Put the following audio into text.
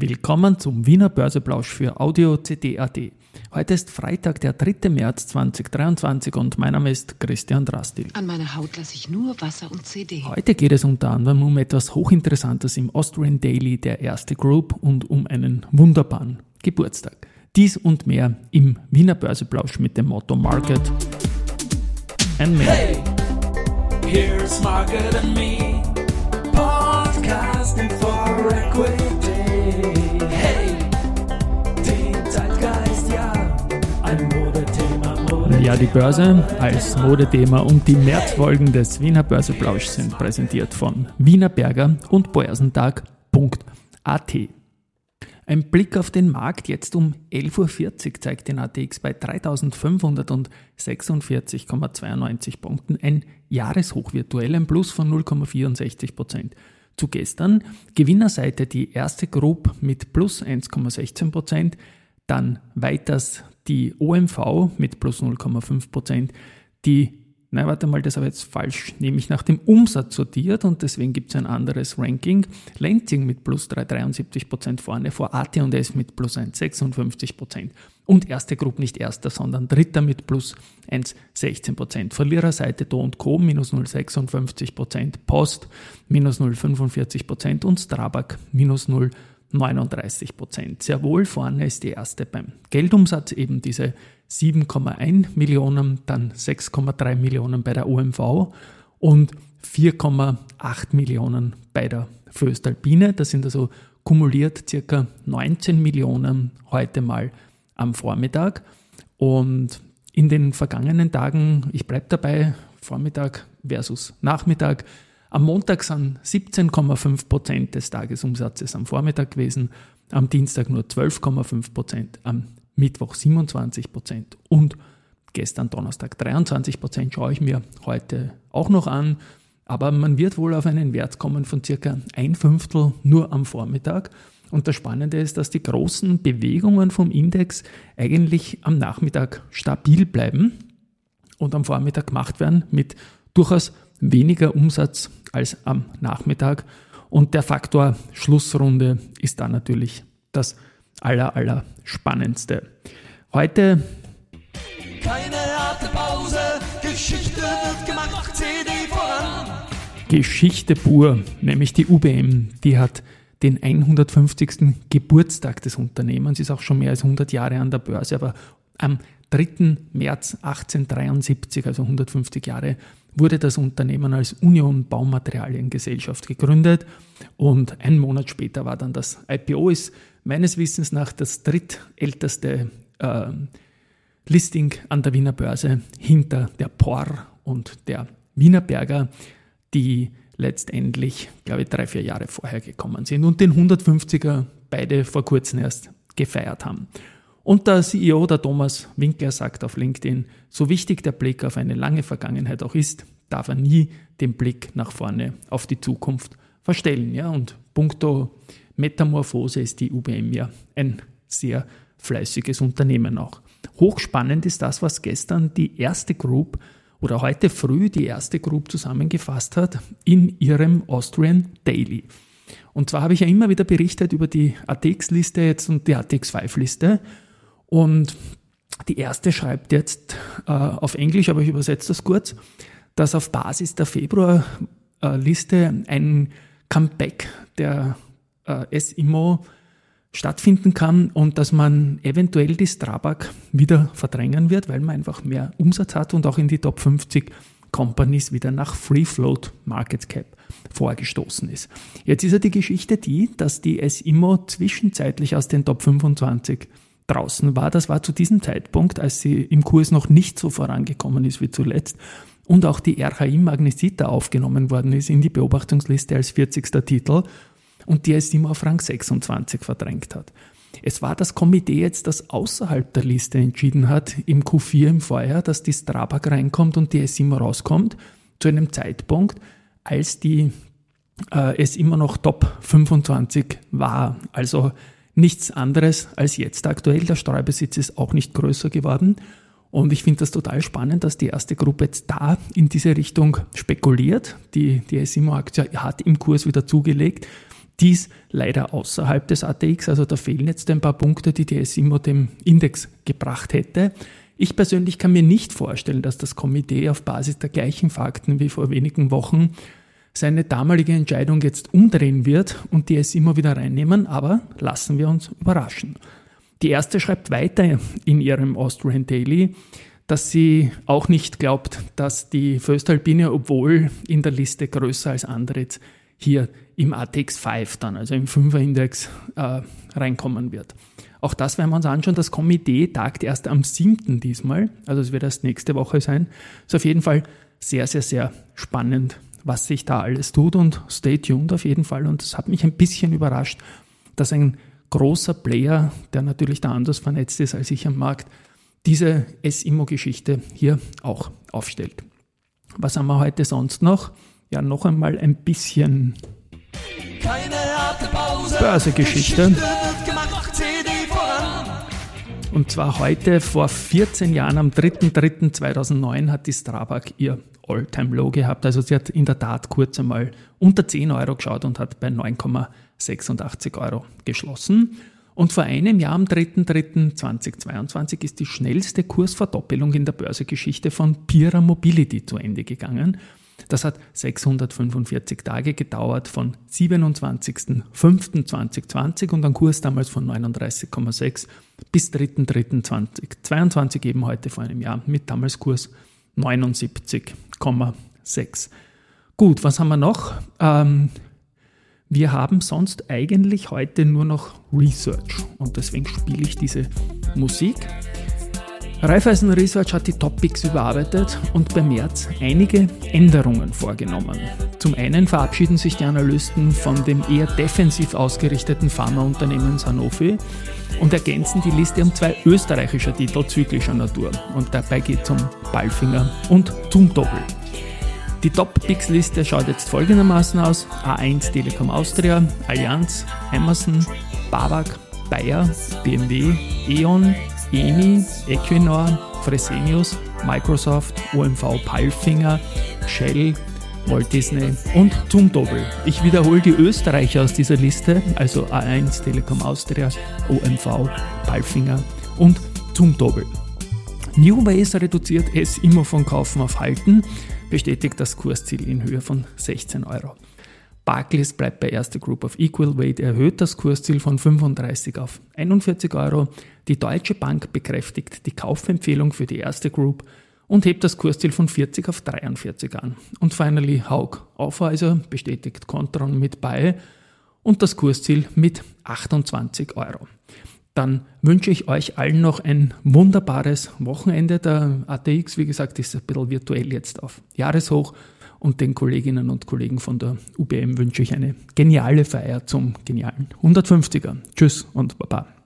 Willkommen zum Wiener Börseplausch für Audio CD.at. Heute ist Freitag, der 3. März 2023 und mein Name ist Christian Drastil. An meiner Haut lasse ich nur Wasser und CD. Heute geht es unter anderem um etwas Hochinteressantes im Austrian Daily der Erste Group und um einen wunderbaren Geburtstag. Dies und mehr im Wiener Börseplausch mit dem Motto Market and Me. Hey, here's Market and Me. Podcasting for Equity. Ja, die Börse als Modethema und die Märzfolgen des Wiener Börseplausch sind präsentiert von Wiener Berger und Börsendag.at. Ein Blick auf den Markt jetzt um 11.40 Uhr zeigt den ATX bei 3546,92 Punkten ein Jahreshoch virtuell, ein Plus von 0,64 Prozent. Zu gestern Gewinnerseite die erste Group mit plus 1,16 Prozent, dann weiters die OMV mit plus 0,5 Prozent, die Nein, warte mal, das habe ich jetzt falsch, nämlich nach dem Umsatz sortiert und deswegen gibt es ein anderes Ranking. Lenzing mit plus 3,73 Prozent vorne, vor AT&S mit plus 1,56 Prozent und erste Gruppe nicht erster, sondern dritter mit plus 1,16%. Prozent. Verliererseite Do Co. minus 0,56%, Prozent, Post minus 0,45 Prozent und Strabag minus 0,56%. 39 Prozent. Sehr wohl vorne ist die erste beim Geldumsatz, eben diese 7,1 Millionen, dann 6,3 Millionen bei der OMV und 4,8 Millionen bei der Föstalpine. Das sind also kumuliert circa 19 Millionen heute mal am Vormittag. Und in den vergangenen Tagen, ich bleibe dabei, Vormittag versus Nachmittag, am Montag sind 17,5 Prozent des Tagesumsatzes am Vormittag gewesen, am Dienstag nur 12,5 Prozent, am Mittwoch 27 Prozent und gestern Donnerstag 23 Prozent schaue ich mir heute auch noch an. Aber man wird wohl auf einen Wert kommen von circa ein Fünftel nur am Vormittag. Und das Spannende ist, dass die großen Bewegungen vom Index eigentlich am Nachmittag stabil bleiben und am Vormittag gemacht werden mit durchaus weniger Umsatz als am Nachmittag. Und der Faktor Schlussrunde ist da natürlich das aller, aller spannendste. Heute keine harte Pause, Geschichte wird gemacht, CD voran. Geschichte pur, nämlich die UBM, die hat den 150. Geburtstag des Unternehmens, ist auch schon mehr als 100 Jahre an der Börse, aber am 3. März 1873, also 150 Jahre, wurde das Unternehmen als Union Baumaterialiengesellschaft gegründet und ein Monat später war dann das IPO, ist meines Wissens nach das drittälteste äh, Listing an der Wiener Börse hinter der POR und der Wiener Berger, die letztendlich, glaube ich, drei, vier Jahre vorher gekommen sind und den 150er beide vor kurzem erst gefeiert haben. Und der CEO, der Thomas Winkler, sagt auf LinkedIn, so wichtig der Blick auf eine lange Vergangenheit auch ist, darf er nie den Blick nach vorne auf die Zukunft verstellen. Ja? Und punkto Metamorphose ist die UBM ja ein sehr fleißiges Unternehmen auch. Hochspannend ist das, was gestern die erste Group oder heute früh die erste Group zusammengefasst hat in ihrem Austrian Daily. Und zwar habe ich ja immer wieder berichtet über die ATX-Liste jetzt und die ATX5-Liste. Und die erste schreibt jetzt äh, auf Englisch, aber ich übersetze das kurz, dass auf Basis der Februarliste ein Comeback der äh, SIMO stattfinden kann und dass man eventuell die Strabag wieder verdrängen wird, weil man einfach mehr Umsatz hat und auch in die Top 50 Companies wieder nach Free Float Market Cap vorgestoßen ist. Jetzt ist ja die Geschichte die, dass die SIMO zwischenzeitlich aus den Top 25 draußen war. Das war zu diesem Zeitpunkt, als sie im Kurs noch nicht so vorangekommen ist wie zuletzt und auch die RHI Magnesita aufgenommen worden ist in die Beobachtungsliste als 40. Titel und die es immer auf Rang 26 verdrängt hat. Es war das Komitee jetzt, das außerhalb der Liste entschieden hat, im Q4 im Vorjahr, dass die Strabag reinkommt und die S immer rauskommt, zu einem Zeitpunkt, als die äh, es immer noch Top 25 war. Also nichts anderes als jetzt aktuell. Der Streubesitz ist auch nicht größer geworden. Und ich finde das total spannend, dass die erste Gruppe jetzt da in diese Richtung spekuliert. Die, die SIMO-Aktie hat im Kurs wieder zugelegt. Dies leider außerhalb des ATX, also da fehlen jetzt ein paar Punkte, die die SIMO dem Index gebracht hätte. Ich persönlich kann mir nicht vorstellen, dass das Komitee auf Basis der gleichen Fakten wie vor wenigen Wochen seine damalige Entscheidung jetzt umdrehen wird und die SIMO wieder reinnehmen, aber lassen wir uns überraschen. Die erste schreibt weiter in ihrem Austrian Daily, dass sie auch nicht glaubt, dass die Föstalpine, obwohl in der Liste größer als andere, hier im ATX 5 dann, also im 5er Index, äh, reinkommen wird. Auch das werden wir uns anschauen. Das Komitee tagt erst am 7. diesmal, also es wird erst nächste Woche sein. Ist auf jeden Fall sehr, sehr, sehr spannend, was sich da alles tut und stay tuned auf jeden Fall. Und es hat mich ein bisschen überrascht, dass ein großer Player, der natürlich da anders vernetzt ist als ich am Markt, diese SIMO-Geschichte hier auch aufstellt. Was haben wir heute sonst noch? Ja, noch einmal ein bisschen Börsegeschichte. Und zwar heute vor 14 Jahren, am 3.3.2009, hat die Strabag ihr All-Time-Low gehabt. Also sie hat in der Tat kurz einmal unter 10 Euro geschaut und hat bei 9,86 Euro geschlossen. Und vor einem Jahr, am 3.3.2022, ist die schnellste Kursverdoppelung in der Börsegeschichte von Pira Mobility zu Ende gegangen. Das hat 645 Tage gedauert von 27.05.2020 und ein Kurs damals von 39,6 bis 3.3.2022 eben heute vor einem Jahr mit damals Kurs 79,6. Gut, was haben wir noch? Ähm, wir haben sonst eigentlich heute nur noch Research und deswegen spiele ich diese Musik. Raiffeisen Research hat die Topics überarbeitet und bei März einige Änderungen vorgenommen. Zum einen verabschieden sich die Analysten von dem eher defensiv ausgerichteten Pharmaunternehmen Sanofi und ergänzen die Liste um zwei österreichische Titel zyklischer Natur. Und dabei geht es um Ballfinger und Zumtobel. Die Top-Picks-Liste schaut jetzt folgendermaßen aus. A1 Telekom Austria, Allianz, Amazon, Babak, Bayer, BMW, E.ON, EMI, Equinor, Fresenius, Microsoft, OMV Palfinger, Shell, Walt Disney und Zumtobel. Ich wiederhole die Österreicher aus dieser Liste, also A1 Telekom Austria, OMV, Palfinger und Zumtobel. New Ways reduziert es immer von Kaufen auf Halten bestätigt das Kursziel in Höhe von 16 Euro. Barclays bleibt bei erster Group of Equal Weight, erhöht das Kursziel von 35 auf 41 Euro. Die Deutsche Bank bekräftigt die Kaufempfehlung für die erste Group und hebt das Kursziel von 40 auf 43 an. Und finally Haug Aufweiser bestätigt Contron mit Buy und das Kursziel mit 28 Euro dann wünsche ich euch allen noch ein wunderbares Wochenende. Der ATX, wie gesagt, ist ein bisschen virtuell jetzt auf Jahreshoch und den Kolleginnen und Kollegen von der UBM wünsche ich eine geniale Feier zum genialen 150er. Tschüss und Baba.